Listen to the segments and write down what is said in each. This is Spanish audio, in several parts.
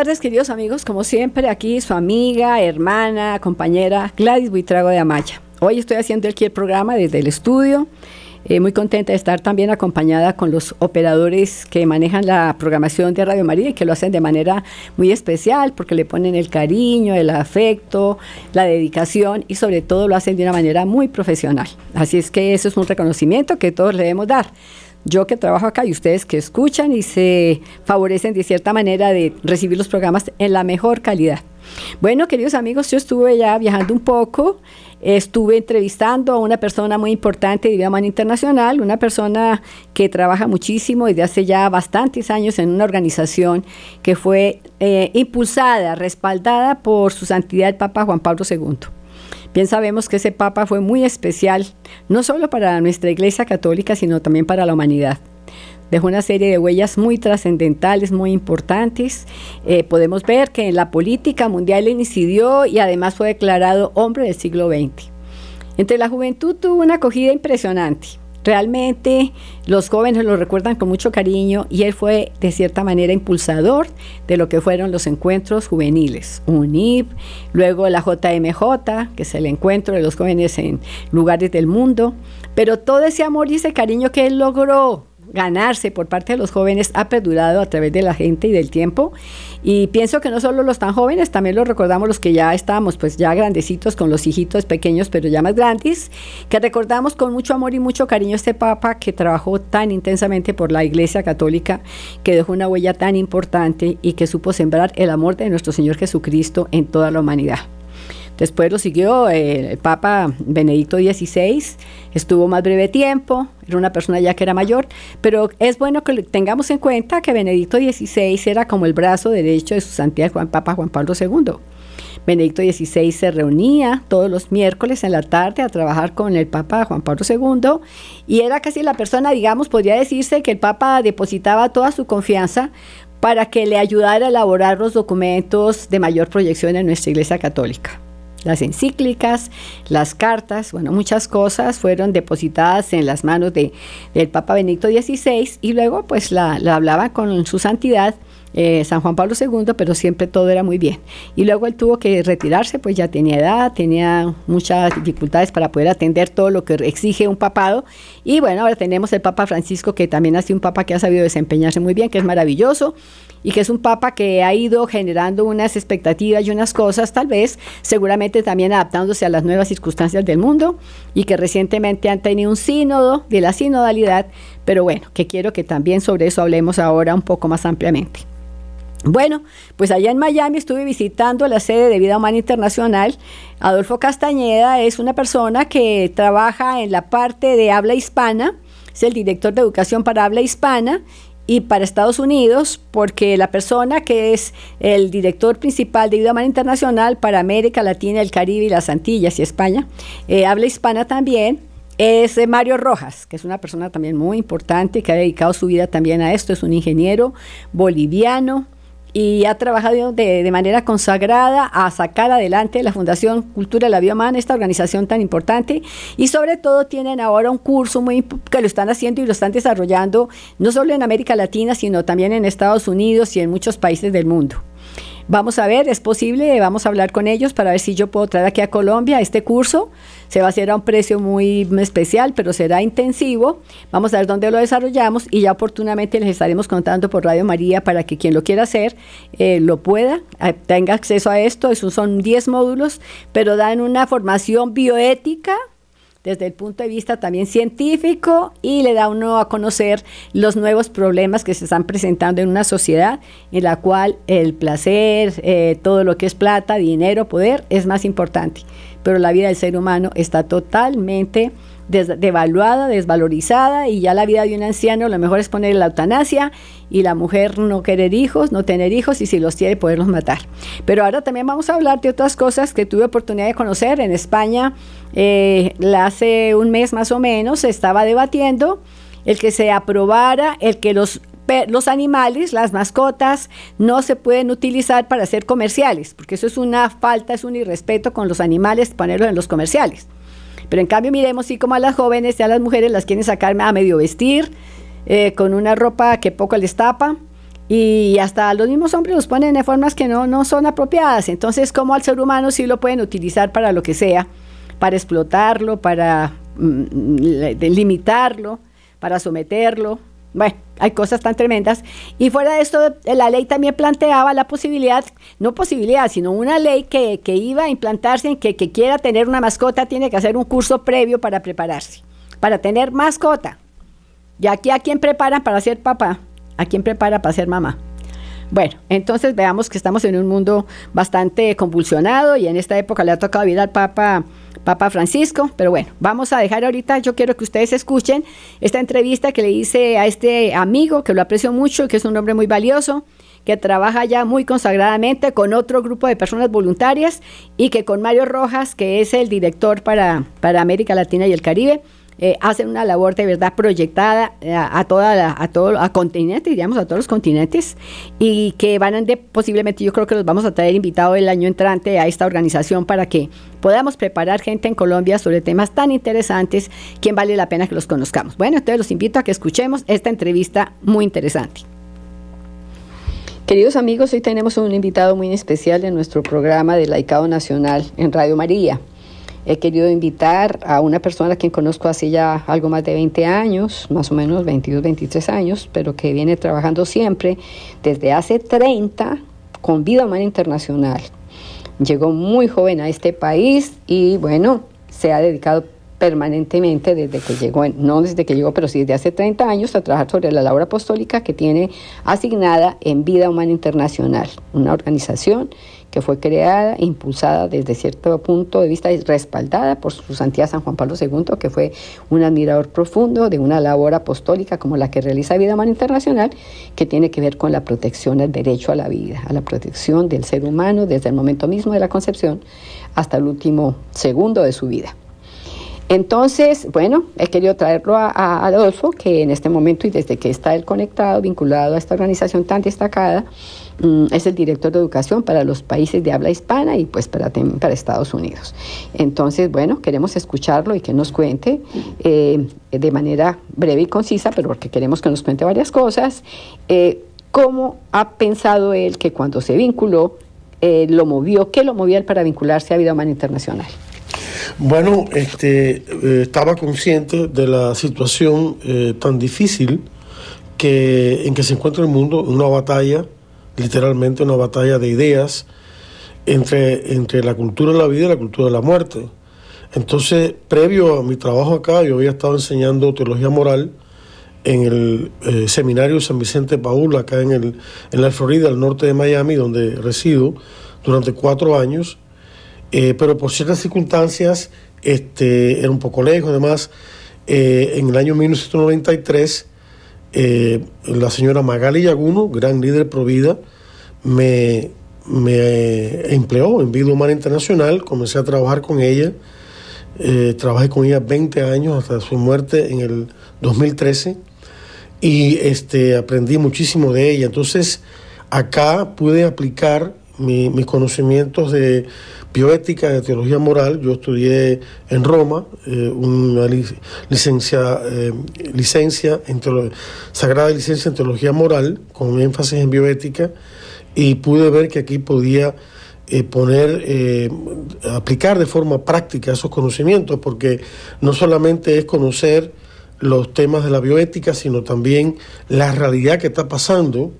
Tardes, queridos amigos. Como siempre, aquí su amiga, hermana, compañera Gladys Buitrago de Amaya. Hoy estoy haciendo aquí el programa desde el estudio. Eh, muy contenta de estar también acompañada con los operadores que manejan la programación de Radio María y que lo hacen de manera muy especial porque le ponen el cariño, el afecto, la dedicación y sobre todo lo hacen de una manera muy profesional. Así es que eso es un reconocimiento que todos le debemos dar yo que trabajo acá y ustedes que escuchan y se favorecen de cierta manera de recibir los programas en la mejor calidad. Bueno, queridos amigos, yo estuve ya viajando un poco, estuve entrevistando a una persona muy importante de Vida Internacional, una persona que trabaja muchísimo desde hace ya bastantes años en una organización que fue eh, impulsada, respaldada por su santidad el Papa Juan Pablo II. Bien sabemos que ese Papa fue muy especial, no solo para nuestra Iglesia Católica, sino también para la humanidad. Dejó una serie de huellas muy trascendentales, muy importantes. Eh, podemos ver que en la política mundial incidió y además fue declarado hombre del siglo XX. Entre la juventud tuvo una acogida impresionante. Realmente los jóvenes lo recuerdan con mucho cariño y él fue de cierta manera impulsador de lo que fueron los encuentros juveniles, UNIP, luego la JMJ, que es el encuentro de los jóvenes en lugares del mundo, pero todo ese amor y ese cariño que él logró ganarse por parte de los jóvenes ha perdurado a través de la gente y del tiempo. Y pienso que no solo los tan jóvenes, también lo recordamos los que ya estábamos pues ya grandecitos con los hijitos pequeños, pero ya más grandes, que recordamos con mucho amor y mucho cariño este Papa que trabajó tan intensamente por la Iglesia Católica, que dejó una huella tan importante y que supo sembrar el amor de nuestro Señor Jesucristo en toda la humanidad. Después lo siguió eh, el Papa Benedicto XVI, estuvo más breve tiempo, era una persona ya que era mayor, pero es bueno que tengamos en cuenta que Benedicto XVI era como el brazo derecho de su santidad Juan Papa Juan Pablo II. Benedicto XVI se reunía todos los miércoles en la tarde a trabajar con el Papa Juan Pablo II y era casi la persona, digamos, podría decirse que el Papa depositaba toda su confianza para que le ayudara a elaborar los documentos de mayor proyección en nuestra Iglesia Católica las encíclicas, las cartas, bueno, muchas cosas fueron depositadas en las manos de, del Papa Benedicto XVI y luego pues la, la hablaba con su santidad eh, San Juan Pablo II, pero siempre todo era muy bien. Y luego él tuvo que retirarse, pues ya tenía edad, tenía muchas dificultades para poder atender todo lo que exige un papado. Y bueno, ahora tenemos el Papa Francisco, que también ha sido un papa que ha sabido desempeñarse muy bien, que es maravilloso y que es un papa que ha ido generando unas expectativas y unas cosas, tal vez, seguramente también adaptándose a las nuevas circunstancias del mundo y que recientemente han tenido un sínodo de la sinodalidad, pero bueno, que quiero que también sobre eso hablemos ahora un poco más ampliamente. Bueno, pues allá en Miami estuve visitando la sede de Vida Humana Internacional. Adolfo Castañeda es una persona que trabaja en la parte de habla hispana, es el director de educación para habla hispana y para Estados Unidos, porque la persona que es el director principal de Humana Internacional para América Latina, el Caribe y las Antillas y España, eh, habla hispana también, es Mario Rojas, que es una persona también muy importante, que ha dedicado su vida también a esto, es un ingeniero boliviano y ha trabajado de, manera consagrada a sacar adelante la Fundación Cultura de la Vida Humana, esta organización tan importante, y sobre todo tienen ahora un curso muy que lo están haciendo y lo están desarrollando no solo en América Latina, sino también en Estados Unidos y en muchos países del mundo. Vamos a ver, es posible, vamos a hablar con ellos para ver si yo puedo traer aquí a Colombia este curso. Se va a hacer a un precio muy especial, pero será intensivo. Vamos a ver dónde lo desarrollamos y ya oportunamente les estaremos contando por Radio María para que quien lo quiera hacer eh, lo pueda, tenga acceso a esto. Esos son 10 módulos, pero dan una formación bioética desde el punto de vista también científico y le da uno a conocer los nuevos problemas que se están presentando en una sociedad en la cual el placer, eh, todo lo que es plata, dinero, poder es más importante. Pero la vida del ser humano está totalmente devaluada, desvalorizada y ya la vida de un anciano lo mejor es poner la eutanasia y la mujer no querer hijos, no tener hijos y si los tiene poderlos matar. Pero ahora también vamos a hablar de otras cosas que tuve oportunidad de conocer en España. Eh, hace un mes más o menos se estaba debatiendo el que se aprobara el que los los animales, las mascotas, no se pueden utilizar para ser comerciales, porque eso es una falta, es un irrespeto con los animales ponerlos en los comerciales. Pero en cambio miremos sí como a las jóvenes y a las mujeres las quieren sacar a medio vestir, eh, con una ropa que poco les tapa, y hasta los mismos hombres los ponen de formas que no, no son apropiadas. Entonces, como al ser humano sí lo pueden utilizar para lo que sea, para explotarlo, para mm, limitarlo, para someterlo. Bueno, hay cosas tan tremendas. Y fuera de esto, la ley también planteaba la posibilidad, no posibilidad, sino una ley que, iba a implantarse en que, que quiera tener una mascota tiene que hacer un curso previo para prepararse, para tener mascota. Y aquí a quién preparan para ser papá ¿A quién prepara para ser mamá? Bueno, entonces veamos que estamos en un mundo bastante convulsionado y en esta época le ha tocado vivir al Papa, Papa Francisco, pero bueno, vamos a dejar ahorita, yo quiero que ustedes escuchen esta entrevista que le hice a este amigo, que lo aprecio mucho, que es un hombre muy valioso, que trabaja ya muy consagradamente con otro grupo de personas voluntarias y que con Mario Rojas, que es el director para, para América Latina y el Caribe, eh, hacen una labor de verdad proyectada eh, a, toda a todo a continentes, digamos, a todos los continentes, y que van a, de, posiblemente yo creo que los vamos a traer invitados el año entrante a esta organización para que podamos preparar gente en Colombia sobre temas tan interesantes, quien vale la pena que los conozcamos. Bueno, entonces los invito a que escuchemos esta entrevista muy interesante. Queridos amigos, hoy tenemos un invitado muy especial en nuestro programa de Laicado Nacional en Radio María. He querido invitar a una persona a quien conozco hace ya algo más de 20 años, más o menos 22, 23 años, pero que viene trabajando siempre desde hace 30 con Vida Humana Internacional. Llegó muy joven a este país y bueno, se ha dedicado permanentemente desde que llegó, no desde que llegó, pero sí desde hace 30 años a trabajar sobre la labor apostólica que tiene asignada en Vida Humana Internacional, una organización que fue creada, impulsada desde cierto punto de vista y respaldada por su santidad San Juan Pablo II, que fue un admirador profundo de una labor apostólica como la que realiza Vida Humana Internacional, que tiene que ver con la protección del derecho a la vida, a la protección del ser humano desde el momento mismo de la concepción hasta el último segundo de su vida. Entonces, bueno, he querido traerlo a, Adolfo, que en este momento y desde que está él conectado, vinculado a esta organización tan destacada, mm, es el director de educación para los países de habla hispana y pues para, para Estados Unidos. Entonces, bueno, queremos escucharlo y que nos cuente eh, de manera breve y concisa, pero porque queremos que nos cuente varias cosas, eh, cómo ha pensado él que cuando se vinculó, eh, lo movió, qué lo movió él para vincularse a Vida Humana Internacional. Bueno, este, estaba consciente de la situación tan difícil que, en que se encuentra el mundo, una batalla, literalmente una batalla de ideas entre, entre la cultura de la vida y la cultura de la muerte. Entonces, previo a mi trabajo acá, yo había estado enseñando teología moral en el eh, seminario San Vicente Paul, acá en, el, en la Florida, al norte de Miami, donde resido durante cuatro años. Eh, pero por ciertas circunstancias este, era un poco lejos. Además, eh, en el año 1993, eh, la señora Magali Yaguno, gran líder pro vida, me, me empleó en Vida Humana Internacional, comencé a trabajar con ella, trabajé con ella 20 años hasta su muerte en el 2013 y este, aprendí muchísimo de ella. Entonces, acá pude aplicar mis conocimientos de bioética, de teología moral. Yo estudié en Roma eh, una licencia, eh, licencia en sagrada licencia en teología moral con énfasis en bioética y pude ver que aquí podía eh, poner, aplicar de forma práctica esos conocimientos, porque no solamente es conocer los temas de la bioética, sino también la realidad que está pasando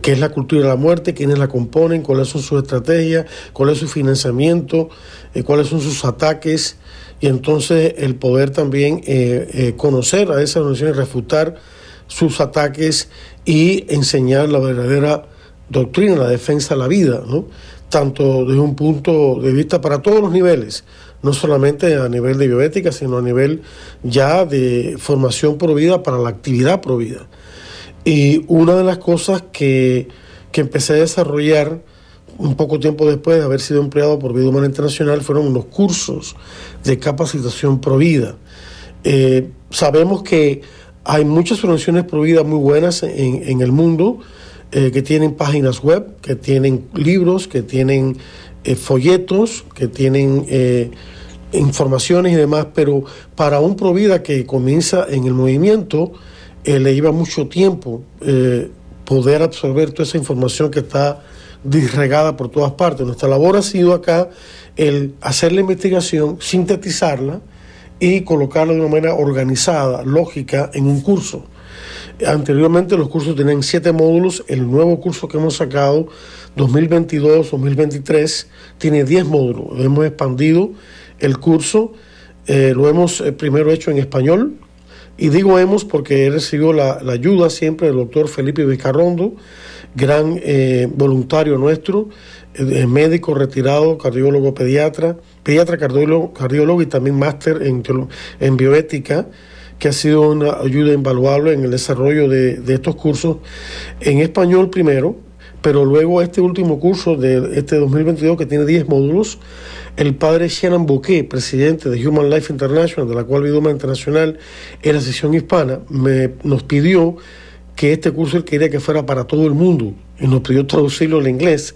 qué es la cultura de la muerte, quiénes la componen, cuáles son sus estrategias, cuál es su financiamiento, eh, cuáles son sus ataques, y entonces el poder también eh, eh, conocer a esas organizaciones, refutar sus ataques y enseñar la verdadera doctrina, la defensa de la vida, ¿no? tanto desde un punto de vista para todos los niveles, no solamente a nivel de bioética, sino a nivel ya de formación pro vida para la actividad pro vida. Y una de las cosas que, empecé a desarrollar un poco tiempo después de haber sido empleado por Vida Humana Internacional fueron los cursos de capacitación pro vida. Eh, sabemos que hay muchas organizaciones pro vida muy buenas en, el mundo eh, que tienen páginas web, que tienen libros, que tienen eh, folletos, que tienen informaciones y demás, pero para un pro vida que comienza en el movimiento, eh, le iba mucho tiempo eh, poder absorber toda esa información que está disregada por todas partes. Nuestra labor ha sido acá el hacer la investigación, sintetizarla y colocarla de una manera organizada, lógica, en un curso. Anteriormente los cursos tenían siete módulos, el nuevo curso que hemos sacado 2022-2023 tiene 10 módulos. Hemos expandido el curso, eh, lo hemos primero hecho en español, y digo hemos porque he recibido la, ayuda siempre del doctor Felipe Vizcarrondo, gran eh, voluntario nuestro, médico retirado, cardiólogo pediatra, pediatra cardiólogo, cardiólogo y también máster en, en bioética que ha sido una ayuda invaluable en el desarrollo de, de estos cursos en español primero, pero luego este último curso de este 2022 que tiene 10 módulos, el padre Shannon Bouquet, presidente de Human Life International, de la cual Vidoma Internacional en la sesión hispana, me, nos pidió que este curso él quería que fuera para todo el mundo y nos pidió traducirlo al inglés.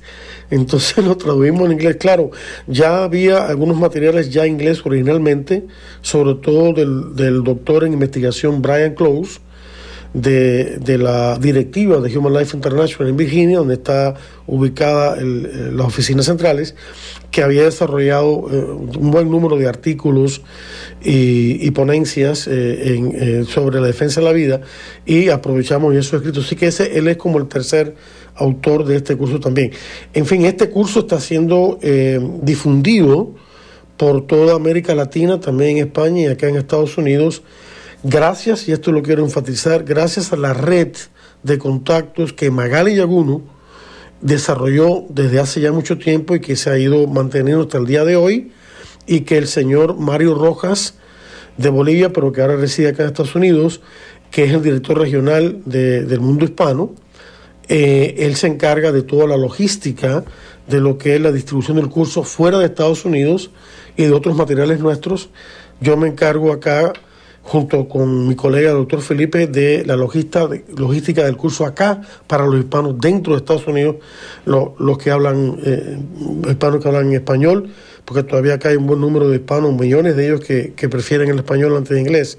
Entonces lo tradujimos en inglés. Claro, ya había algunos materiales ya en inglés originalmente, sobre todo del, del doctor en investigación Brian Close, de, la directiva de Human Life International en Virginia, donde está ubicada las oficinas centrales, que había desarrollado eh, un buen número de artículos y, ponencias eh, eh, sobre la defensa de la vida y aprovechamos eso escrito. Así que ese, él es como el tercer autor de este curso también. En fin, este curso está siendo difundido por toda América Latina, también en España y acá en Estados Unidos Gracias, y esto lo quiero enfatizar, gracias a la red de contactos que Magali Yaguno desarrolló desde hace ya mucho tiempo y que se ha ido manteniendo hasta el día de hoy, y que el señor Mario Rojas de Bolivia, pero que ahora reside acá en Estados Unidos, que es el director regional del mundo hispano, eh, él se encarga de toda la logística de lo que es la distribución del curso fuera de Estados Unidos y de otros materiales nuestros. Yo me encargo acá junto con mi colega el doctor Felipe de la logística del curso acá para los hispanos dentro de Estados Unidos, los que hablan, eh, hispanos que hablan en español, porque todavía acá hay un buen número de hispanos, millones de ellos que, prefieren el español antes de inglés.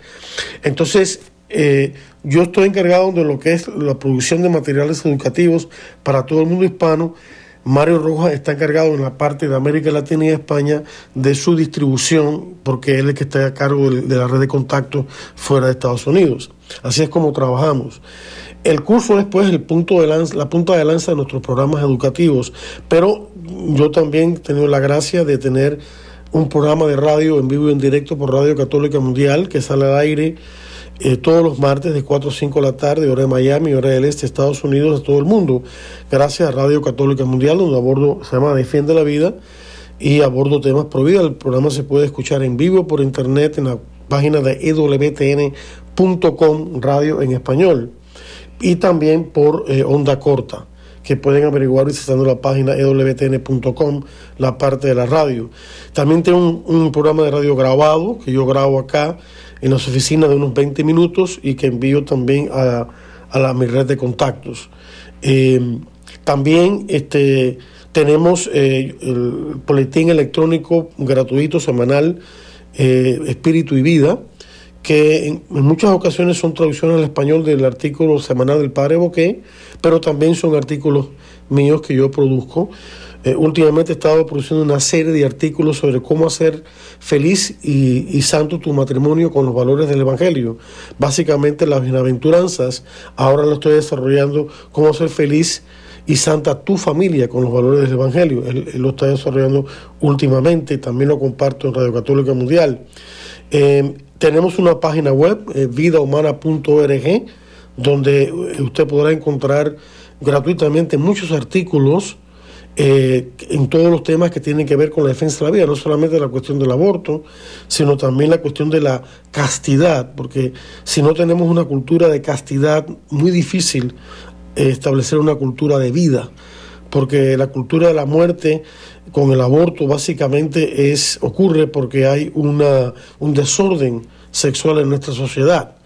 Entonces, eh, yo estoy encargado de lo que es la producción de materiales educativos para todo el mundo hispano Mario Rojas está encargado en la parte de América Latina y España de su distribución, porque él es el que está a cargo de, la red de contactos fuera de Estados Unidos. Así es como trabajamos. El curso es pues el punto de la punta de lanza de nuestros programas educativos, pero yo también he tenido la gracia de tener un programa de radio en vivo y en directo por Radio Católica Mundial que sale al aire eh, todos los martes de 4 a 5 de la tarde, hora de Miami, hora del este, Estados Unidos, a todo el mundo, gracias a Radio Católica Mundial, donde abordo, se llama Defiende la Vida y abordo temas pro vida. El programa se puede escuchar en vivo por internet en la página de ewtn.com, radio en español, y también por eh, onda corta que pueden averiguar visitando la página ewtn.com, la parte de la radio. También tengo un, un programa de radio grabado que yo grabo acá en las oficinas de unos 20 minutos y que envío también a, a la, mi red de contactos. Eh, también este, tenemos eh, el boletín electrónico gratuito semanal eh, Espíritu y Vida, que en, muchas ocasiones son traducciones al español del artículo semanal del Padre Boqué, pero también son artículos míos que yo produzco. Eh, últimamente he estado produciendo una serie de artículos sobre cómo hacer feliz y, santo tu matrimonio con los valores del Evangelio. Básicamente las bienaventuranzas. Ahora lo estoy desarrollando cómo hacer feliz y santa tu familia con los valores del Evangelio. Él, lo está desarrollando últimamente, también lo comparto en Radio Católica Mundial. Eh, tenemos una página web, eh, vidahumana.org, donde usted podrá encontrar gratuitamente muchos artículos eh, en todos los temas que tienen que ver con la defensa de la vida, no solamente la cuestión del aborto, sino también la cuestión de la castidad, porque si no tenemos una cultura de castidad, muy difícil eh, establecer una cultura de vida, porque la cultura de la muerte con el aborto básicamente es ocurre porque hay una, un desorden sexual en nuestra sociedad.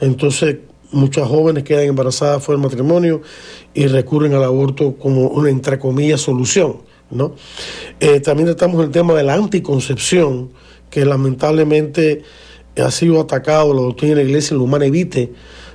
Entonces, muchas jóvenes quedan embarazadas fuera del matrimonio y recurren al aborto como una, entre comillas, solución. ¿no? Eh, también tratamos el tema de la anticoncepción, que lamentablemente ha sido atacado la doctrina de la iglesia en lo humana evite,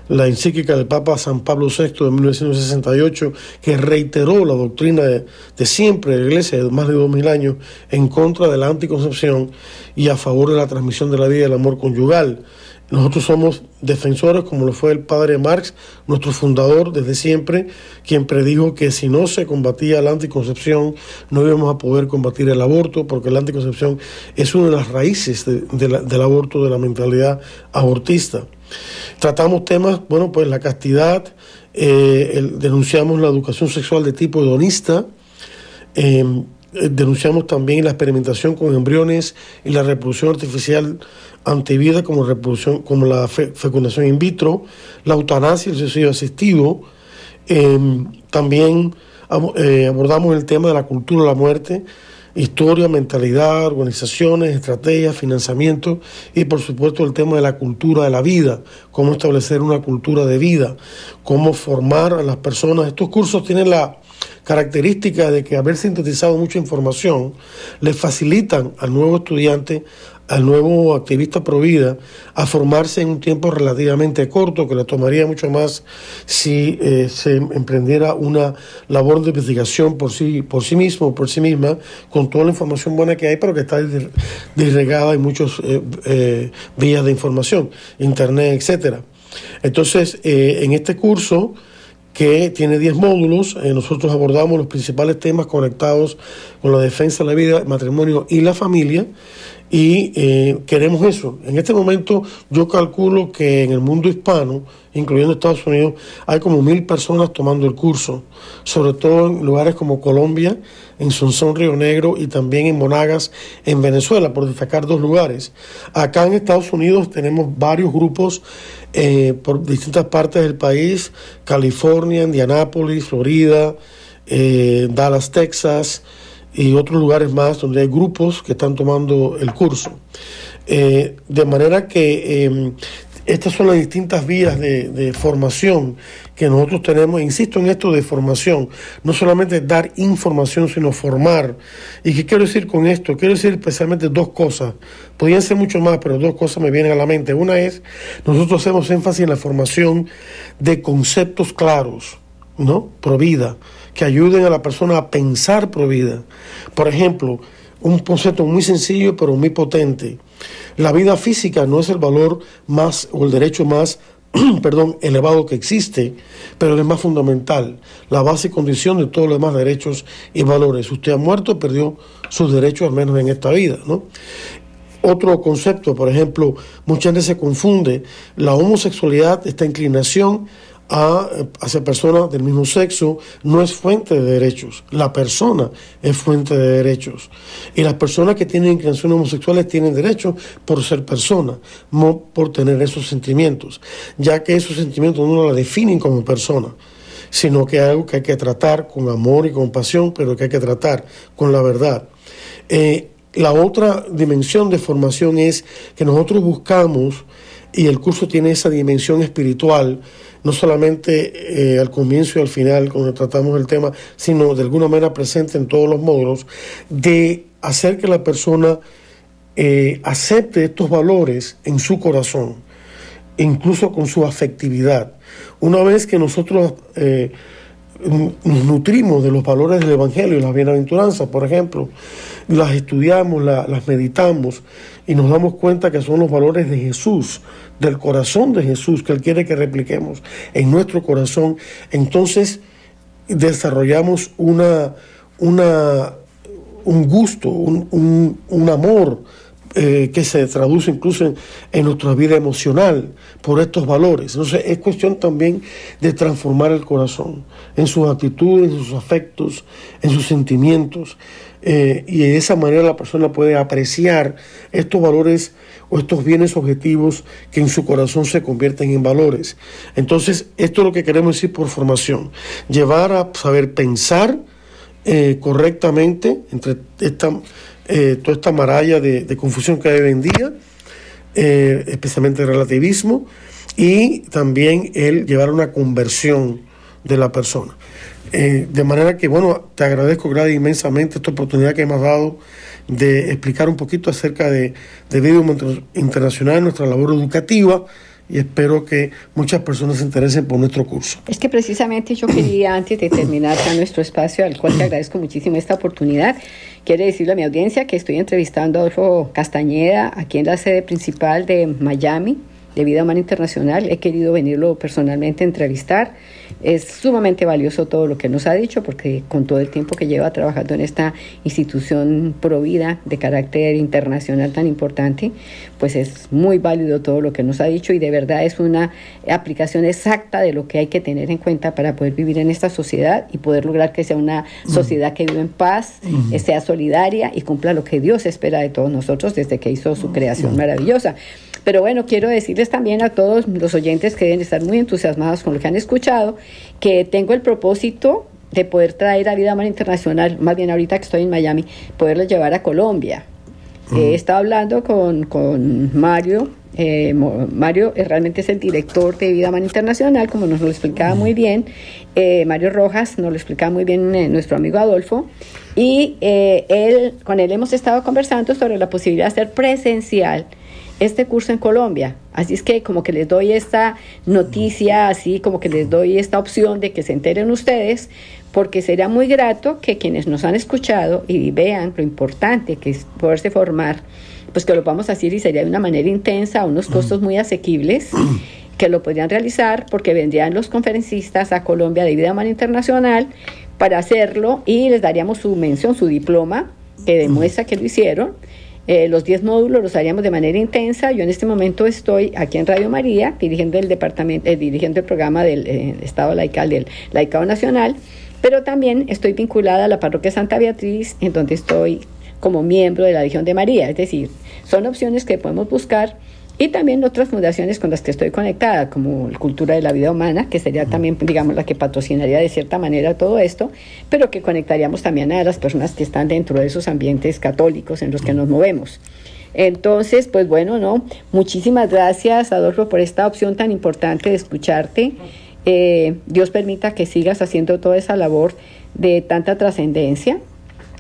la encíclica del Papa San Pablo VI de 1968, que reiteró la doctrina de, siempre de la Iglesia de más de dos mil años en contra de la anticoncepción y a favor de la transmisión de la vida y el amor conyugal. Nosotros somos defensores, como lo fue el padre Marx, nuestro fundador desde siempre, quien predijo que si no se combatía la anticoncepción, no íbamos a poder combatir el aborto, porque la anticoncepción es una de las raíces del aborto, de la mentalidad abortista. Tratamos temas, bueno, pues la castidad, eh, denunciamos la educación sexual de tipo hedonista, eh, denunciamos también la experimentación con embriones y la reproducción artificial antivida como reproducción, como la fecundación in vitro, la eutanasia y el suicidio asistido. Em, también eh, abordamos el tema de la cultura de la muerte, historia, mentalidad, organizaciones, estrategias, financiamiento y por supuesto el tema de la cultura de la vida, cómo establecer una cultura de vida, cómo formar a las personas. Estos cursos tienen la característica de que haber sintetizado mucha información les facilitan al nuevo estudiante al nuevo activista Provida a formarse en un tiempo relativamente corto, que le tomaría mucho más si eh, se emprendiera una labor de investigación por sí, por sí mismo, por sí misma, con toda la información buena que hay, pero que está disregada en muchas eh, eh, vías de información, internet, etcétera. Entonces, en este curso, que tiene 10 módulos. nosotros abordamos los principales temas conectados con la defensa de la vida, el matrimonio y la familia y eh, queremos eso. En este momento yo calculo que en el mundo hispano, incluyendo Estados Unidos, hay como mil personas tomando el curso, sobre todo en lugares como Colombia, en Sonsón, Río Negro y también en Monagas, en Venezuela, por destacar dos lugares. Acá en Estados Unidos tenemos varios grupos eh, por distintas partes del país, California, Indianápolis, Florida, eh, Dallas, Texas, y otros lugares más donde hay grupos que están tomando el curso. Eh, de manera que em, estas son las distintas vías de, formación que nosotros tenemos. Insisto en esto de formación, no solamente dar información, sino formar. ¿Y qué quiero decir con esto? Quiero decir especialmente dos cosas. Podrían ser mucho más, pero dos cosas me vienen a la mente. Una es, nosotros hacemos énfasis en la formación de conceptos claros, ¿no? Pro vida que ayuden a la persona a pensar pro vida. Por ejemplo, un concepto muy sencillo pero muy potente. La vida física no es el valor más o el derecho más perdón, elevado que existe, pero es más fundamental, la base y condición de todos los demás derechos y valores. Usted ha muerto, perdió sus derechos al menos en esta vida, ¿no? Otro concepto, por ejemplo, muchas veces se confunde la homosexualidad, esta inclinación a, hacia personas del mismo sexo no es fuente de derechos. La persona es fuente de derechos. Y las personas que tienen inclinaciones homosexuales tienen derechos por ser personas, no por tener esos sentimientos, ya que esos sentimientos no la definen como persona sino que es algo que hay que tratar con amor y compasión, pero que hay que tratar con la verdad. Eh, la otra dimensión de formación es que nosotros buscamos, y el curso tiene esa dimensión espiritual, no solamente eh, al comienzo y al final cuando tratamos el tema, sino de alguna manera presente en todos los módulos, de hacer que la persona eh, acepte estos valores en su corazón, incluso con su afectividad. Una vez que nosotros eh, nos nutrimos de los valores del Evangelio y las bienaventuranzas, por ejemplo, las estudiamos, las meditamos y nos damos cuenta que son los valores de Jesús, del corazón de Jesús, que Él quiere que repliquemos en nuestro corazón, entonces desarrollamos una, una, un gusto, un, un, amor eh, que se traduce incluso en, nuestra vida emocional por estos valores. Entonces es cuestión también de transformar el corazón en sus actitudes, en sus afectos, en sus sentimientos. Eh, y de esa manera la persona puede apreciar estos valores o estos bienes objetivos que en su corazón se convierten en valores. Entonces, esto es lo que queremos decir por formación, llevar a saber pensar eh, correctamente entre esta, eh, toda esta maralla de, confusión que hay hoy en día, especialmente el relativismo, y también el llevar una conversión de la persona. De manera que, bueno, te agradezco, Gladys, inmensamente esta oportunidad que me has dado de explicar un poquito acerca de, de Video Internacional, nuestra labor educativa y espero que muchas personas se interesen por nuestro curso. Es que precisamente yo quería, antes de terminar ya nuestro espacio, al cual te agradezco muchísimo esta oportunidad, quiero decirle a mi audiencia que estoy entrevistando a Adolfo Castañeda aquí en la sede principal de Miami de Vida Humana Internacional. He querido venirlo personalmente a entrevistar. Es sumamente valioso todo lo que nos ha dicho porque con todo el tiempo que lleva trabajando en esta institución provida de carácter internacional tan importante, pues es muy válido todo lo que nos ha dicho y de verdad es una aplicación exacta de lo que hay que tener en cuenta para poder vivir en esta sociedad y poder lograr que sea una sociedad que vive en paz, sea solidaria y cumpla lo que Dios espera de todos nosotros desde que hizo su creación maravillosa. Pero bueno, quiero decirles también a todos los oyentes que deben estar muy entusiasmados con lo que han escuchado, que tengo el propósito de poder traer a Vida Humana Internacional, más bien ahorita que estoy en Miami, poderlo llevar a Colombia. He estado hablando con, con Mario, eh, Mario realmente es el director de Vida Humana Internacional, como nos lo explicaba muy bien. Eh, Mario Rojas nos lo explicaba muy bien eh, nuestro amigo Adolfo. Y él, con él hemos estado conversando sobre la posibilidad de hacer presencial este curso en Colombia. Así es que como que les doy esta noticia, así como que les doy esta opción de que se enteren ustedes, porque sería muy grato que quienes nos han escuchado y vean lo importante que es poderse formar, pues que lo vamos a hacer y sería de una manera intensa, a unos costos muy asequibles, que lo podrían realizar porque vendrían los conferencistas a Colombia de Vida Humana Internacional para hacerlo y les daríamos su mención, su diploma, que demuestra que lo hicieron eh, los 10 módulos los haríamos de manera intensa. Yo en este momento estoy aquí en Radio María, dirigiendo el departamento, eh, dirigiendo el programa del eh, Estado laical del Laicado Nacional, pero también estoy vinculada a la parroquia Santa Beatriz, en donde estoy como miembro de la Legión de María. Es decir, son opciones que podemos buscar y también otras fundaciones con las que estoy conectada, como Cultura de la Vida Humana, que sería también, digamos, la que patrocinaría de cierta manera todo esto, pero que conectaríamos también a las personas que están dentro de esos ambientes católicos en los que nos movemos. Entonces, pues bueno, no, muchísimas gracias, Adolfo, por esta opción tan importante de escucharte. Eh, Dios permita que sigas haciendo toda esa labor de tanta trascendencia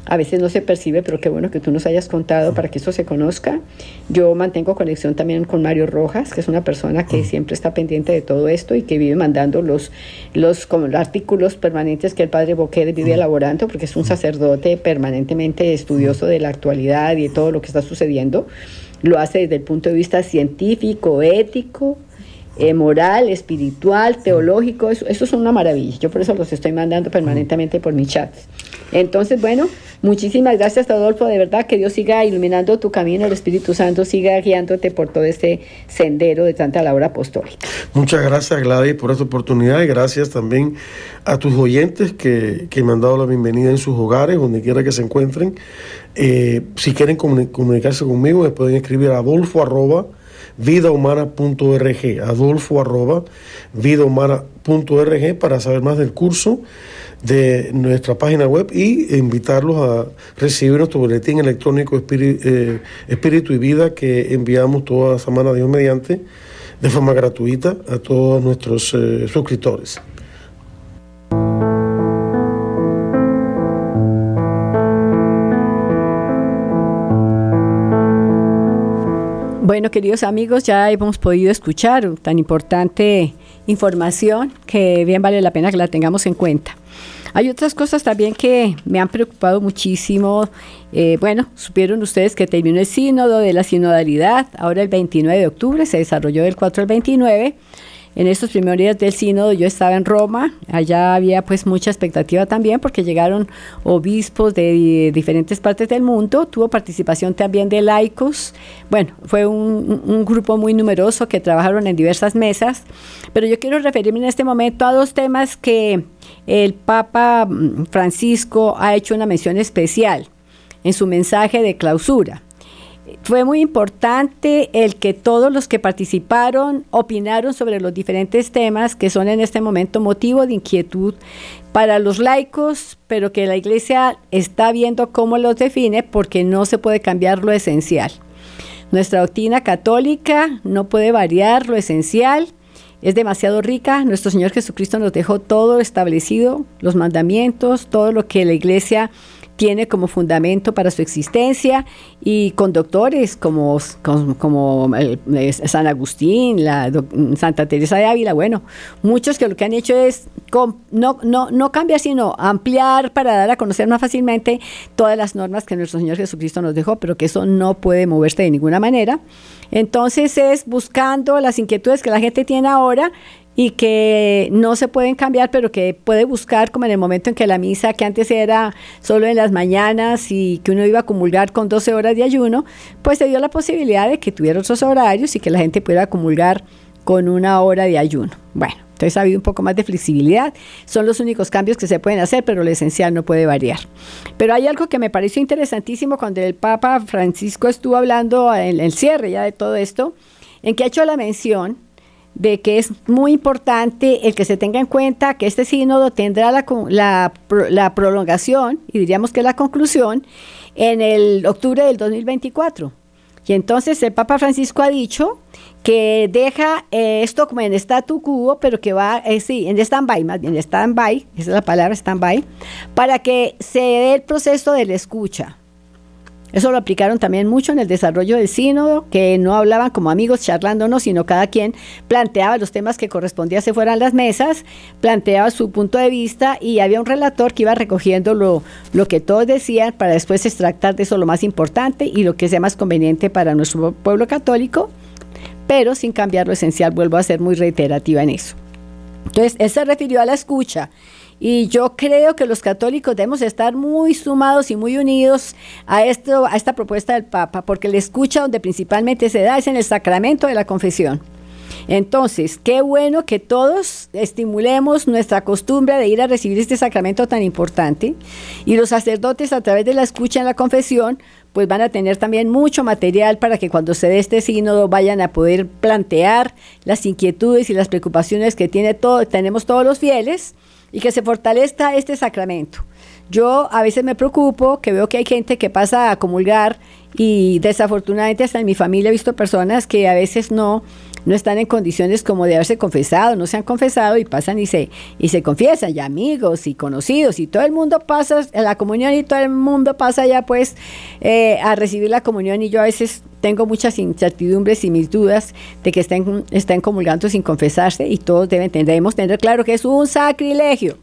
a veces no se percibe, pero qué bueno que tú nos hayas contado para que eso se conozca. Yo mantengo conexión también con Mario Rojas, que es una persona que siempre está pendiente de todo esto y que vive mandando los, los, como los artículos permanentes que el padre Boquete vive elaborando, porque es un sacerdote permanentemente estudioso de la actualidad y de todo lo que está sucediendo. Lo hace desde el punto de vista científico, ético, eh, moral, espiritual, teológico, eso, eso es una maravilla. Yo por eso los estoy mandando permanentemente por mi chat. Entonces, bueno, muchísimas gracias, Adolfo. De verdad que Dios siga iluminando tu camino, el Espíritu Santo siga guiándote por todo este sendero de tanta labor apostólica. Muchas gracias, Gladys, por esta oportunidad y gracias también a tus oyentes que, me han dado la bienvenida en sus hogares, donde quiera que se encuentren. Eh, si quieren comunicarse conmigo, me pueden escribir a adolfo arroba vidahumana.org, adolfo arroba vidahumana.org para saber más del curso de nuestra página web y invitarlos a recibir nuestro boletín electrónico eh, Espíritu, y Vida que enviamos toda semana Dios mediante de forma gratuita a todos nuestros eh, suscriptores. Bueno, queridos amigos, ya hemos podido escuchar tan importante información que bien vale la pena que la tengamos en cuenta. Hay otras cosas también que me han preocupado muchísimo. Eh, bueno, supieron ustedes que terminó el sínodo de la sinodalidad, ahora el 29 de octubre, se desarrolló del 4 al 29 en estos primeros días del sínodo yo estaba en Roma, allá había pues mucha expectativa también porque llegaron obispos de diferentes partes del mundo, tuvo participación también de laicos, bueno, fue un, grupo muy numeroso que trabajaron en diversas mesas, pero yo quiero referirme en este momento a dos temas que el Papa mm, Francisco ha hecho una mención especial en su mensaje de clausura fue muy importante el que todos los que participaron opinaron sobre los diferentes temas que son en este momento motivo de inquietud para los laicos, pero que la Iglesia está viendo cómo los define porque no se puede cambiar lo esencial. Nuestra doctrina católica no puede variar lo esencial, es demasiado rica. Nuestro Señor Jesucristo nos dejó todo establecido, los mandamientos, todo lo que la Iglesia tiene como fundamento para su existencia y con doctores como, como, San Agustín, la Santa Teresa de Ávila, bueno, muchos que lo que han hecho es no, no, no cambiar, sino ampliar para dar a conocer más fácilmente todas las normas que nuestro Señor Jesucristo nos dejó, pero que eso no puede moverse de ninguna manera. Entonces es buscando las inquietudes que la gente tiene ahora y que no se pueden cambiar, pero que puede buscar como en el momento en que la misa, que antes era solo en las mañanas y que uno iba a comulgar con 12 horas de ayuno, pues se dio la posibilidad de que tuviera otros horarios y que la gente pudiera comulgar con una hora de ayuno. Bueno, entonces ha habido un poco más de flexibilidad. Son los únicos cambios que se pueden hacer, pero lo esencial no puede variar. Pero hay algo que me pareció interesantísimo cuando el Papa Francisco estuvo hablando en el cierre ya de todo esto, en que ha hecho la mención de que es muy importante el que se tenga en cuenta que este sínodo tendrá la, la, la prolongación, y diríamos que la conclusión, en el octubre del 2024. Y entonces el Papa Francisco ha dicho que deja eh, esto como en statu quo, pero que va, eh, sí, en stand-by, más bien stand-by, esa es la palabra stand-by, para que se dé el proceso de la escucha. Eso lo aplicaron también mucho en el desarrollo del sínodo, que no hablaban como amigos charlándonos, sino cada quien planteaba los temas que correspondía se fueran las mesas, planteaba su punto de vista y había un relator que iba recogiendo lo, lo que todos decían para después extractar de eso lo más importante y lo que sea más conveniente para nuestro pueblo católico, pero sin cambiar lo esencial, vuelvo a ser muy reiterativa en eso. Entonces, él se refirió a la escucha y yo creo que los católicos debemos estar muy sumados y muy unidos a, esto, a esta propuesta del Papa, porque la escucha donde principalmente se da es en el sacramento de la confesión. Entonces, qué bueno que todos estimulemos nuestra costumbre de ir a recibir este sacramento tan importante y los sacerdotes a través de la escucha en la confesión pues van a tener también mucho material para que cuando se dé este sínodo vayan a poder plantear las inquietudes y las preocupaciones que tiene todo, tenemos todos los fieles y que se fortalezca este sacramento. Yo a veces me preocupo que veo que hay gente que pasa a comulgar y desafortunadamente hasta en mi familia he visto personas que a veces no, no están en condiciones como de haberse confesado, no se han confesado y pasan y se, y se confiesan, ya amigos y conocidos y todo el mundo pasa en la comunión y todo el mundo pasa ya pues eh, a recibir la comunión y yo a veces tengo muchas incertidumbres y mis dudas de que estén, comulgando sin confesarse y todos deben, debemos tener claro que es un sacrilegio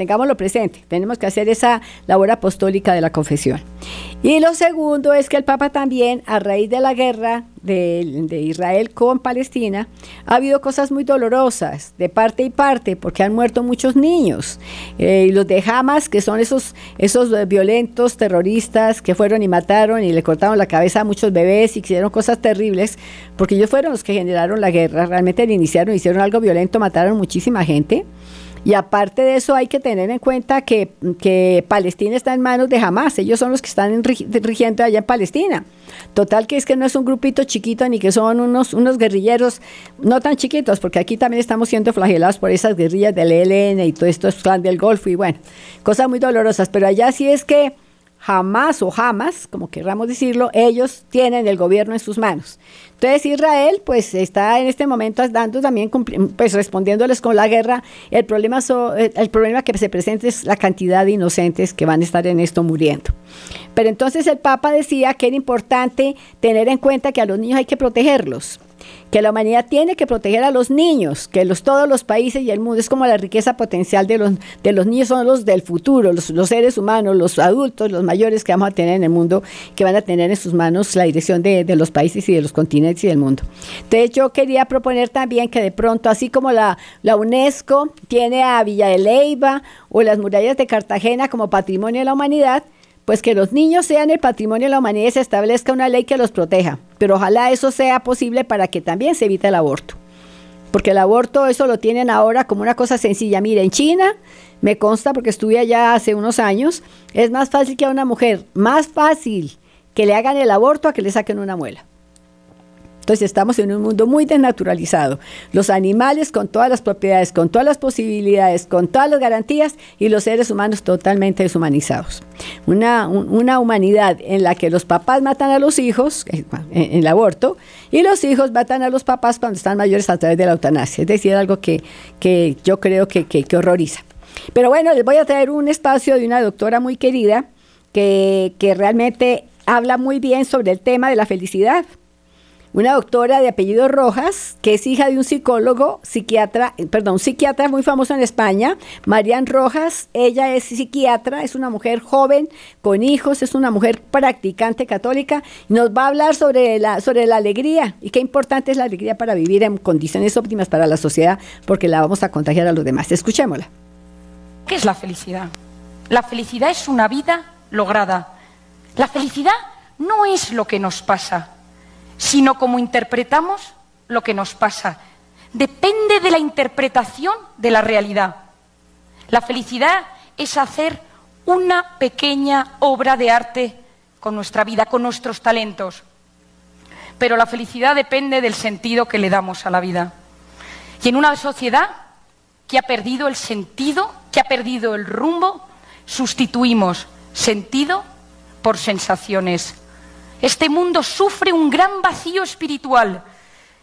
tengámoslo presente, tenemos que hacer esa labor apostólica de la confesión. Y lo segundo es que el Papa también, a raíz de la guerra de, Israel con Palestina, ha habido cosas muy dolorosas de parte y parte, porque han muerto muchos niños. Eh, y los de Hamas, que son esos, esos violentos terroristas que fueron y mataron y le cortaron la cabeza a muchos bebés y hicieron cosas terribles, porque ellos fueron los que generaron la guerra, realmente le iniciaron, hicieron algo violento, mataron muchísima gente. Y aparte de eso hay que tener en cuenta que, Palestina está en manos de Hamas, ellos son los que están rigiendo allá en Palestina. Total que es que no es un grupito chiquito ni que son unos, unos guerrilleros no tan chiquitos, porque aquí también estamos siendo flagelados por esas guerrillas del ELN y todo esto es clan del Golfo y bueno, cosas muy dolorosas, pero allá sí es que jamás o jamás, como querramos decirlo, ellos tienen el gobierno en sus manos. Entonces Israel pues está en este momento dando también, pues respondiéndoles con la guerra, el problema, el problema que se presenta es la cantidad de inocentes que van a estar en esto muriendo. Pero entonces el Papa decía que era importante tener en cuenta que a los niños hay que protegerlos que la humanidad tiene que proteger a los niños, que los, todos los países y el mundo es como la riqueza potencial de los, de los niños, son los del futuro, los, seres humanos, los adultos, los mayores que vamos a tener en el mundo, que van a tener en sus manos la dirección de, de los países y de los continentes y del mundo. Entonces yo quería proponer también que de pronto, así como la, la UNESCO tiene a Villa de Leyva o las murallas de Cartagena como patrimonio de la humanidad, pues que los niños sean el patrimonio de la humanidad y se establezca una ley que los proteja. Pero ojalá eso sea posible para que también se evite el aborto. Porque el aborto, eso lo tienen ahora como una cosa sencilla. Mira, en China, me consta porque estuve allá hace unos años, es más fácil que a una mujer, más fácil que le hagan el aborto a que le saquen una muela. Entonces estamos en un mundo muy desnaturalizado. Los animales con todas las propiedades, con todas las posibilidades, con todas las garantías y los seres humanos totalmente deshumanizados. Una, una humanidad en la que los papás matan a los hijos eh, en, el aborto y los hijos matan a los papás cuando están mayores a través de la eutanasia. Es decir, algo que, que yo creo que, que, que horroriza. Pero bueno, les voy a traer un espacio de una doctora muy querida que, que realmente habla muy bien sobre el tema de la felicidad una doctora de apellido Rojas, que es hija de un psicólogo, psiquiatra, eh, perdón, psiquiatra muy famoso en España, Marian Rojas. Ella es psiquiatra, es una mujer joven, con hijos, es una mujer practicante católica. Nos va a hablar sobre la, sobre la alegría y qué importante es la alegría para vivir en condiciones óptimas para la sociedad, porque la vamos a contagiar a los demás. Escuchémosla. ¿Qué es la felicidad? La felicidad es una vida lograda. La felicidad no es lo que nos pasa sino como interpretamos lo que nos pasa. Depende de la interpretación de la realidad. La felicidad es hacer una pequeña obra de arte con nuestra vida, con nuestros talentos. Pero la felicidad depende del sentido que le damos a la vida. Y en una sociedad que ha perdido el sentido, que ha perdido el rumbo, sustituimos sentido por sensaciones. Este mundo sufre un gran vacío espiritual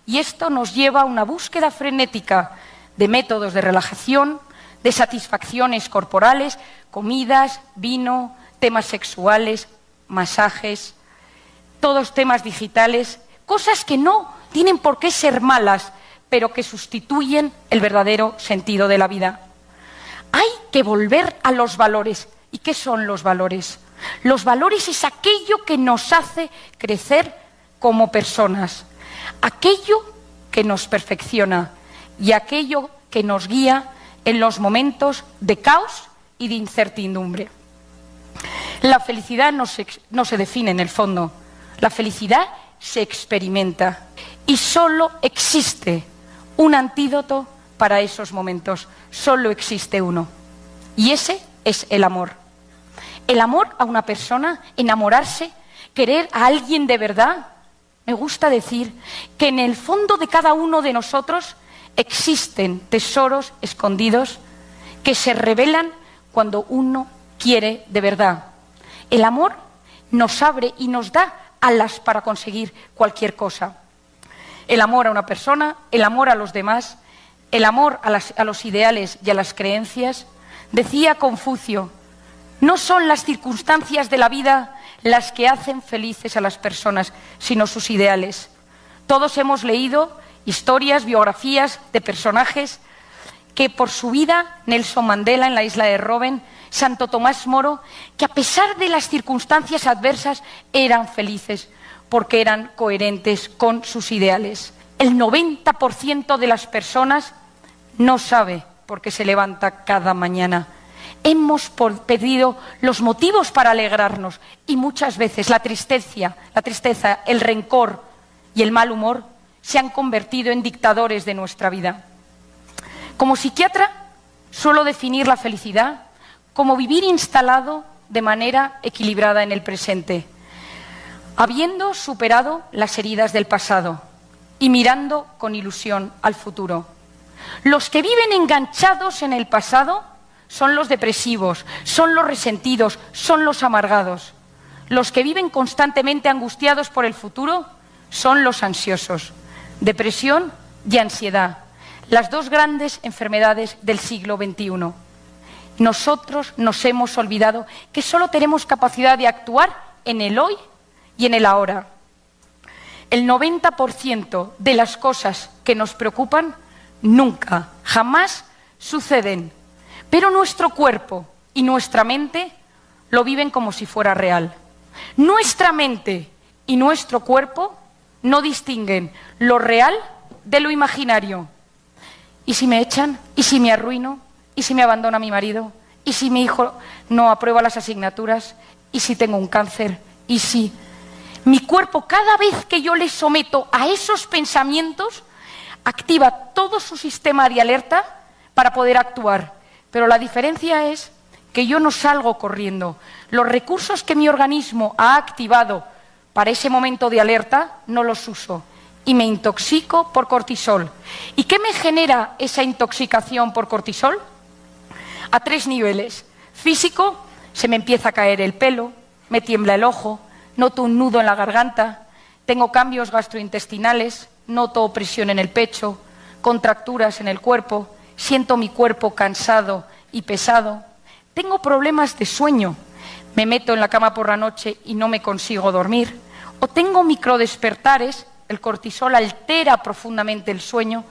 y esto nos lleva a una búsqueda frenética de métodos de relajación, de satisfacciones corporales, comidas, vino, temas sexuales, masajes, todos temas digitales, cosas que no tienen por qué ser malas, pero que sustituyen el verdadero sentido de la vida. Hay que volver a los valores. ¿Y qué son los valores? Los valores es aquello que nos hace crecer como personas, aquello que nos perfecciona y aquello que nos guía en los momentos de caos y de incertidumbre. La felicidad no se, define en el fondo, la felicidad se experimenta y solo existe un antídoto para esos momentos, solo existe uno y ese es el amor. El amor a una persona, enamorarse, querer a alguien de verdad. Me gusta decir que en el fondo de cada uno de nosotros existen tesoros escondidos que se revelan cuando uno quiere de verdad. El amor nos abre y nos da alas para conseguir cualquier cosa. El amor a una persona, el amor a los demás, el amor a, los ideales y a las creencias. Decía Confucio, no son las circunstancias de la vida las que hacen felices a las personas, sino sus ideales. Todos hemos leído historias, biografías de personajes que por su vida, Nelson Mandela en la isla de Robben, Santo Tomás Moro, que a pesar de las circunstancias adversas eran felices porque eran coherentes con sus ideales. El 90% de las personas no sabe por qué se levanta cada mañana hemos perdido los motivos para alegrarnos y muchas veces la tristeza, la tristeza, el rencor y el mal humor se han convertido en dictadores de nuestra vida. Como psiquiatra suelo definir la felicidad como vivir instalado de manera equilibrada en el presente, habiendo superado las heridas del pasado y mirando con ilusión al futuro. Los que viven enganchados en el pasado son los depresivos, son los resentidos, son los amargados. Los que viven constantemente angustiados por el futuro son los ansiosos. Depresión y ansiedad, las dos grandes enfermedades del siglo XXI. Nosotros nos hemos olvidado que solo tenemos capacidad de actuar en el hoy y en el ahora. El 90% de las cosas que nos preocupan nunca, jamás suceden pero nuestro cuerpo y nuestra mente lo viven como si fuera real. Nuestra mente y nuestro cuerpo no distinguen lo real de lo imaginario. ¿Y si me echan? ¿Y si me arruino? ¿Y si me abandona mi marido? ¿Y si mi hijo no aprueba las asignaturas? ¿Y si tengo un cáncer? ¿Y si mi cuerpo, cada vez que yo le someto a esos pensamientos, activa todo su sistema de alerta para poder actuar? Pero la diferencia es que yo no salgo corriendo. Los recursos que mi organismo ha activado para ese momento de alerta no los uso y me intoxico por cortisol. ¿Y qué me genera esa intoxicación por cortisol? A tres niveles. Físico, se me empieza a caer el pelo, me tiembla el ojo, noto un nudo en la garganta, tengo cambios gastrointestinales, noto opresión en el pecho, contracturas en el cuerpo, siento mi cuerpo cansado y pesado, tengo problemas de sueño, me meto en la cama por la noche y no me consigo dormir, o tengo microdespertares, el cortisol altera profundamente el sueño,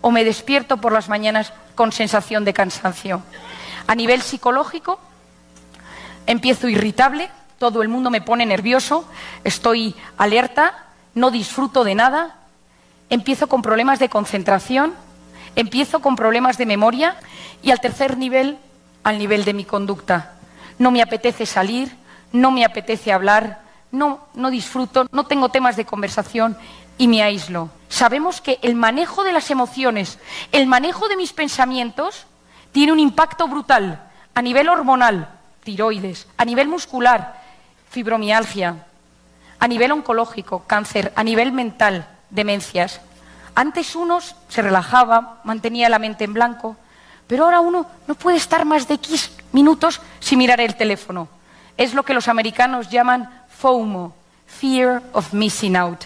o me despierto por las mañanas con sensación de cansancio. A nivel psicológico, empiezo irritable, todo el mundo me pone nervioso, estoy alerta, no disfruto de nada, empiezo con problemas de concentración, empiezo con problemas de memoria y al tercer nivel, al nivel de mi conducta. No me apetece salir, no me apetece hablar, no, no disfruto, no tengo temas de conversación y me aíslo. Sabemos que el manejo de las emociones, el manejo de mis pensamientos, tiene un impacto brutal a nivel hormonal, tiroides, a nivel muscular, fibromialgia, a nivel oncológico, cáncer, a nivel mental, demencias. Antes uno se relajaba, mantenía la mente en blanco, pero ahora uno no puede estar más de X minutos sin mirar el teléfono. Es lo que los americanos llaman FOMO, Fear of Missing Out.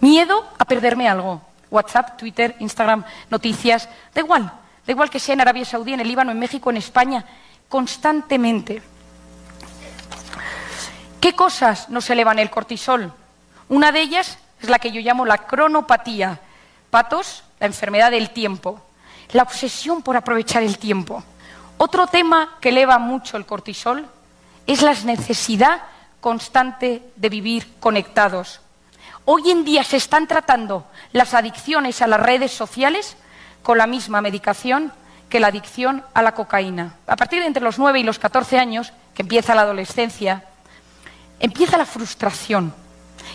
Miedo a perderme algo. WhatsApp, Twitter, Instagram, noticias, da igual, da igual que sea en Arabia Saudí, en el Líbano, en México, en España, constantemente. ¿Qué cosas nos elevan el cortisol? Una de ellas es la que yo llamo la cronopatía. Patos, la enfermedad del tiempo. La obsesión por aprovechar el tiempo. Otro tema que eleva mucho el cortisol es la necesidad constante de vivir conectados. Hoy en día se están tratando las adicciones a las redes sociales con la misma medicación que la adicción a la cocaína. A partir de entre los 9 y los 14 años, que empieza la adolescencia, empieza la frustración.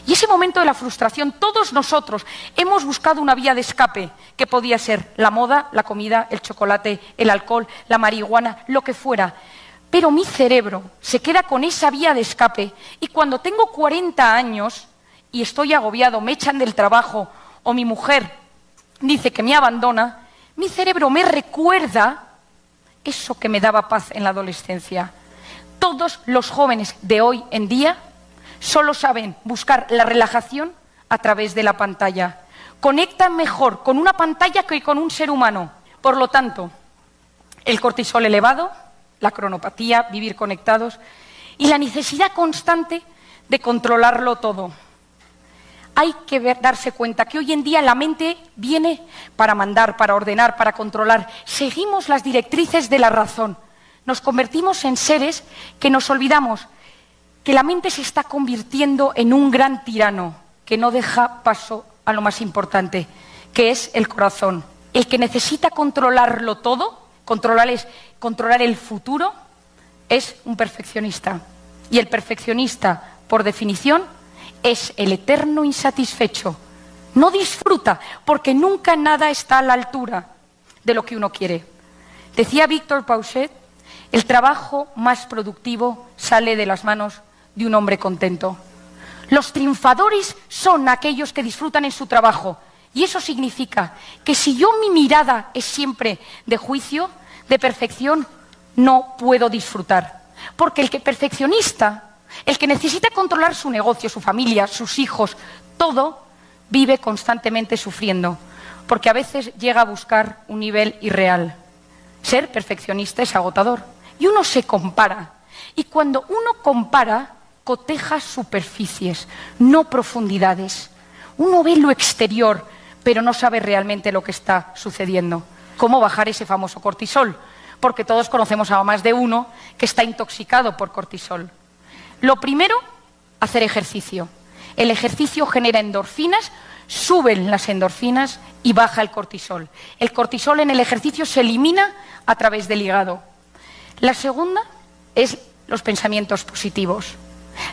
Y ese momento de la frustración, todos nosotros hemos buscado una vía de escape, que podía ser la moda, la comida, el chocolate, el alcohol, la marihuana, lo que fuera. Pero mi cerebro se queda con esa vía de escape y cuando tengo 40 años y estoy agobiado, me echan del trabajo o mi mujer dice que me abandona, mi cerebro me recuerda eso que me daba paz en la adolescencia. Todos los jóvenes de hoy en día solo saben buscar la relajación a través de la pantalla. Conectan mejor con una pantalla que con un ser humano. Por lo tanto, el cortisol elevado, la cronopatía, vivir conectados y la necesidad constante de controlarlo todo. Hay que darse cuenta que hoy en día la mente viene para mandar, para ordenar, para controlar. Seguimos las directrices de la razón nos convertimos en seres que nos olvidamos que la mente se está convirtiendo en un gran tirano que no deja paso a lo más importante, que es el corazón. El que necesita controlarlo todo, controlar, el futuro, es un perfeccionista. Y el perfeccionista, por definición, es el eterno insatisfecho. No disfruta porque nunca nada está a la altura de lo que uno quiere. Decía Víctor Pauchet el trabajo más productivo sale de las manos de un hombre contento. Los triunfadores son aquellos que disfrutan en su trabajo. Y eso significa que si yo mi mirada es siempre de juicio, de perfección, no puedo disfrutar. Porque el que perfeccionista, el que necesita controlar su negocio, su familia, sus hijos, todo, vive constantemente sufriendo. Porque a veces llega a buscar un nivel irreal. Ser perfeccionista es agotador y uno se compara. Y cuando uno compara, coteja superficies, no profundidades. Uno ve lo exterior, pero no sabe realmente lo que está sucediendo. ¿Cómo bajar ese famoso cortisol? Porque todos conocemos a más de uno que está intoxicado por cortisol. Lo primero, hacer ejercicio. El ejercicio genera endorfinas, suben las endorfinas y baja el cortisol. El cortisol en el ejercicio se elimina a través del hígado. La segunda es los pensamientos positivos.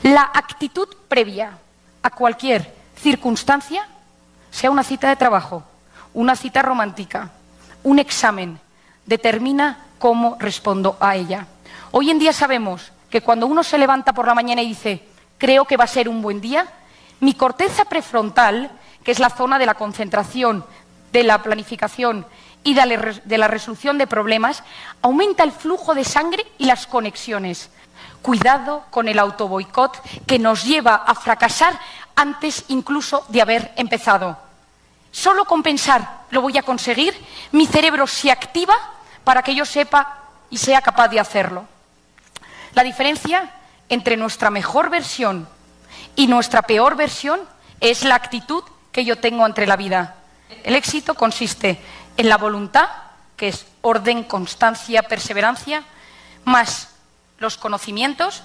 La actitud previa a cualquier circunstancia, sea una cita de trabajo, una cita romántica, un examen, determina cómo respondo a ella. Hoy en día sabemos que cuando uno se levanta por la mañana y dice, creo que va a ser un buen día, mi corteza prefrontal, que es la zona de la concentración, de la planificación y de la resolución de problemas, aumenta el flujo de sangre y las conexiones. Cuidado con el autoboicot que nos lleva a fracasar antes incluso de haber empezado. Solo con pensar lo voy a conseguir, mi cerebro se activa para que yo sepa y sea capaz de hacerlo. La diferencia entre nuestra mejor versión y nuestra peor versión es la actitud que yo tengo ante la vida. El éxito consiste en la voluntad, que es orden, constancia, perseverancia, más los conocimientos,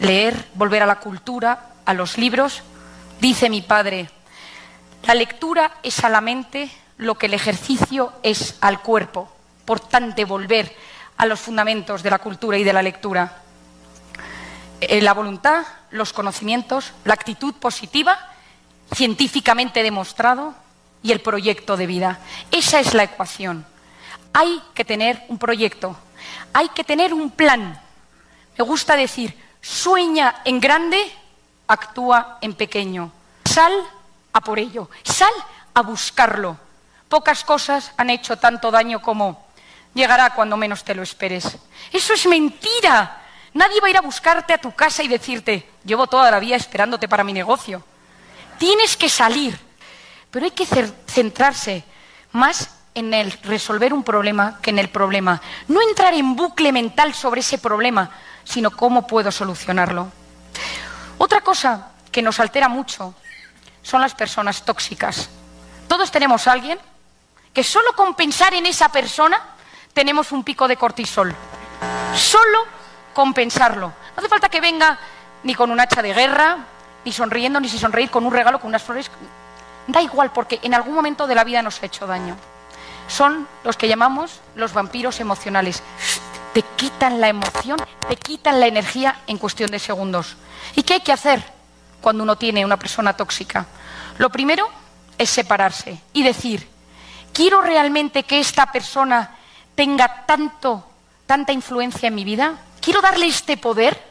leer, volver a la cultura, a los libros. Dice mi padre, la lectura es a la mente lo que el ejercicio es al cuerpo. Por tanto, volver a los fundamentos de la cultura y de la lectura. Eh, la voluntad, los conocimientos, la actitud positiva, científicamente demostrado, y el proyecto de vida. Esa es la ecuación. Hay que tener un proyecto, hay que tener un plan. Me gusta decir, sueña en grande, actúa en pequeño. Sal a por ello, sal a buscarlo. Pocas cosas han hecho tanto daño como llegará cuando menos te lo esperes. Eso es mentira. Nadie va a ir a buscarte a tu casa y decirte, llevo toda la vida esperándote para mi negocio. Tienes que salir, pero hay que centrarse más en el resolver un problema que en el problema. No entrar en bucle mental sobre ese problema, sino cómo puedo solucionarlo. Otra cosa que nos altera mucho son las personas tóxicas. Todos tenemos a alguien que solo con pensar en esa persona tenemos un pico de cortisol. Solo con pensarlo. No hace falta que venga ni con un hacha de guerra, ni sonriendo, ni si sonreír con un regalo, con unas flores. Da igual, porque en algún momento de la vida nos ha hecho daño. Son los que llamamos los vampiros emocionales. Te quitan la emoción, te quitan la energía en cuestión de segundos. ¿Y qué hay que hacer cuando uno tiene una persona tóxica? Lo primero es separarse y decir, ¿quiero realmente que esta persona tenga tanto, tanta influencia en mi vida? ¿Quiero darle este poder?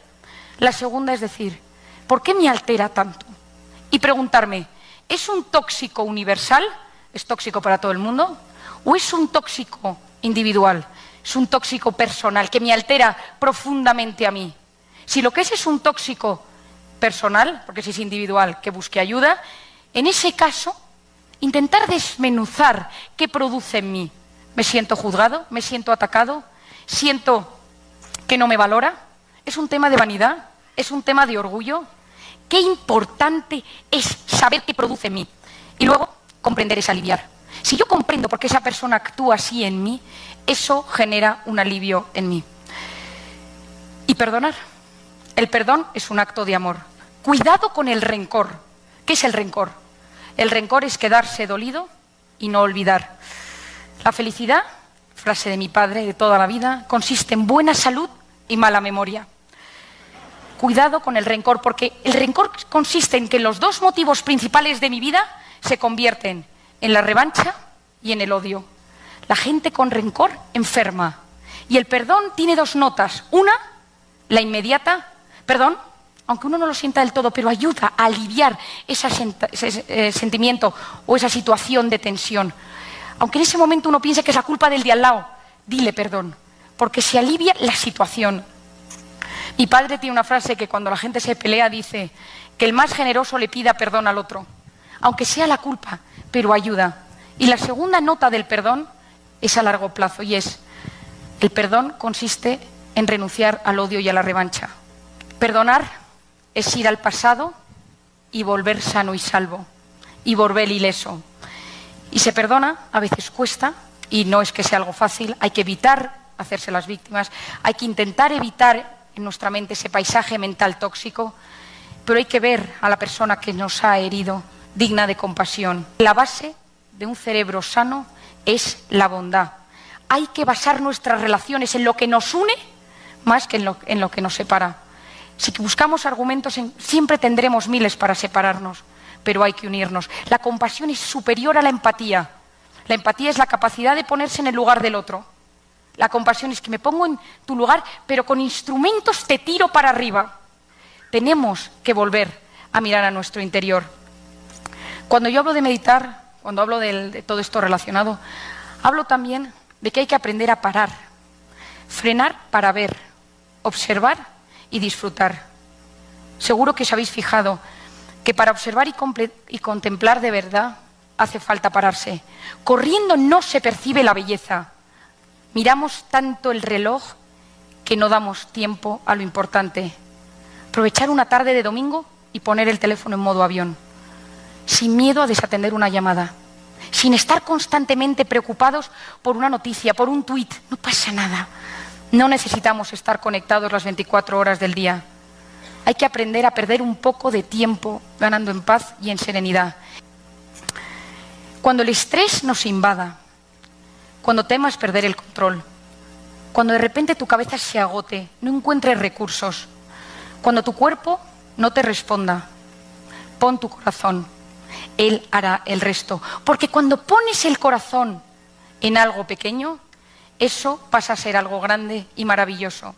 La segunda es decir, ¿por qué me altera tanto? Y preguntarme, ¿es un tóxico universal? ¿Es tóxico para todo el mundo? ¿O es un tóxico individual? ¿Es un tóxico personal que me altera profundamente a mí? Si lo que es es un tóxico personal, porque si es individual, que busque ayuda, en ese caso, intentar desmenuzar qué produce en mí. ¿Me siento juzgado? ¿Me siento atacado? ¿Siento que no me valora? ¿Es un tema de vanidad? ¿Es un tema de orgullo? Qué importante es saber qué produce en mí. Y luego, comprender es aliviar. Si yo comprendo por qué esa persona actúa así en mí, eso genera un alivio en mí. Y perdonar. El perdón es un acto de amor. Cuidado con el rencor. ¿Qué es el rencor? El rencor es quedarse dolido y no olvidar. La felicidad, frase de mi padre de toda la vida, consiste en buena salud y mala memoria cuidado con el rencor, porque el rencor consiste en que los dos motivos principales de mi vida se convierten en la revancha y en el odio. La gente con rencor enferma. Y el perdón tiene dos notas. Una, la inmediata, perdón, aunque uno no lo sienta del todo, pero ayuda a aliviar ese eh, sentimiento o esa situación de tensión. Aunque en ese momento uno piense que es la culpa del de al lado, dile perdón, porque se alivia la situación. Mi padre tiene una frase que cuando la gente se pelea dice que el más generoso le pida perdón al otro, aunque sea la culpa, pero ayuda. Y la segunda nota del perdón es a largo plazo y es, el perdón consiste en renunciar al odio y a la revancha. Perdonar es ir al pasado y volver sano y salvo, y volver ileso. Y se perdona, a veces cuesta, y no es que sea algo fácil, hay que evitar hacerse las víctimas, hay que intentar evitar en nuestra mente ese paisaje mental tóxico, pero hay que ver a la persona que nos ha herido digna de compasión. La base de un cerebro sano es la bondad. Hay que basar nuestras relaciones en lo que nos une más que en lo, que nos separa. Si buscamos argumentos, siempre tendremos miles para separarnos, pero hay que unirnos. La compasión es superior a la empatía. La empatía es la capacidad de ponerse en el lugar del otro. La compasión es que me pongo en tu lugar, pero con instrumentos te tiro para arriba. Tenemos que volver a mirar a nuestro interior. Cuando yo hablo de meditar, cuando hablo de, todo esto relacionado, hablo también de que hay que aprender a parar, frenar para ver, observar y disfrutar. Seguro que os habéis fijado que para observar y contemplar de verdad hace falta pararse. Corriendo no se percibe la belleza Miramos tanto el reloj que no damos tiempo a lo importante. Aprovechar una tarde de domingo y poner el teléfono en modo avión, sin miedo a desatender una llamada, sin estar constantemente preocupados por una noticia, por un tuit. No pasa nada. No necesitamos estar conectados las 24 horas del día. Hay que aprender a perder un poco de tiempo ganando en paz y en serenidad. Cuando el estrés nos invada, cuando temas perder el control, cuando de repente tu cabeza se agote, no encuentres recursos, cuando tu cuerpo no te responda, pon tu corazón, Él hará el resto. Porque cuando pones el corazón en algo pequeño, eso pasa a ser algo grande y maravilloso.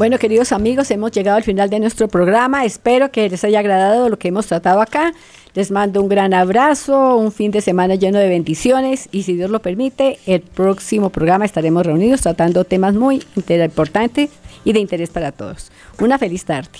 Bueno, queridos amigos, hemos llegado al final de nuestro programa. Espero que les haya agradado lo que hemos tratado acá. Les mando un gran abrazo, un fin de semana lleno de bendiciones y si Dios lo permite, el próximo programa estaremos reunidos tratando temas muy importantes y de interés para todos. Una feliz tarde.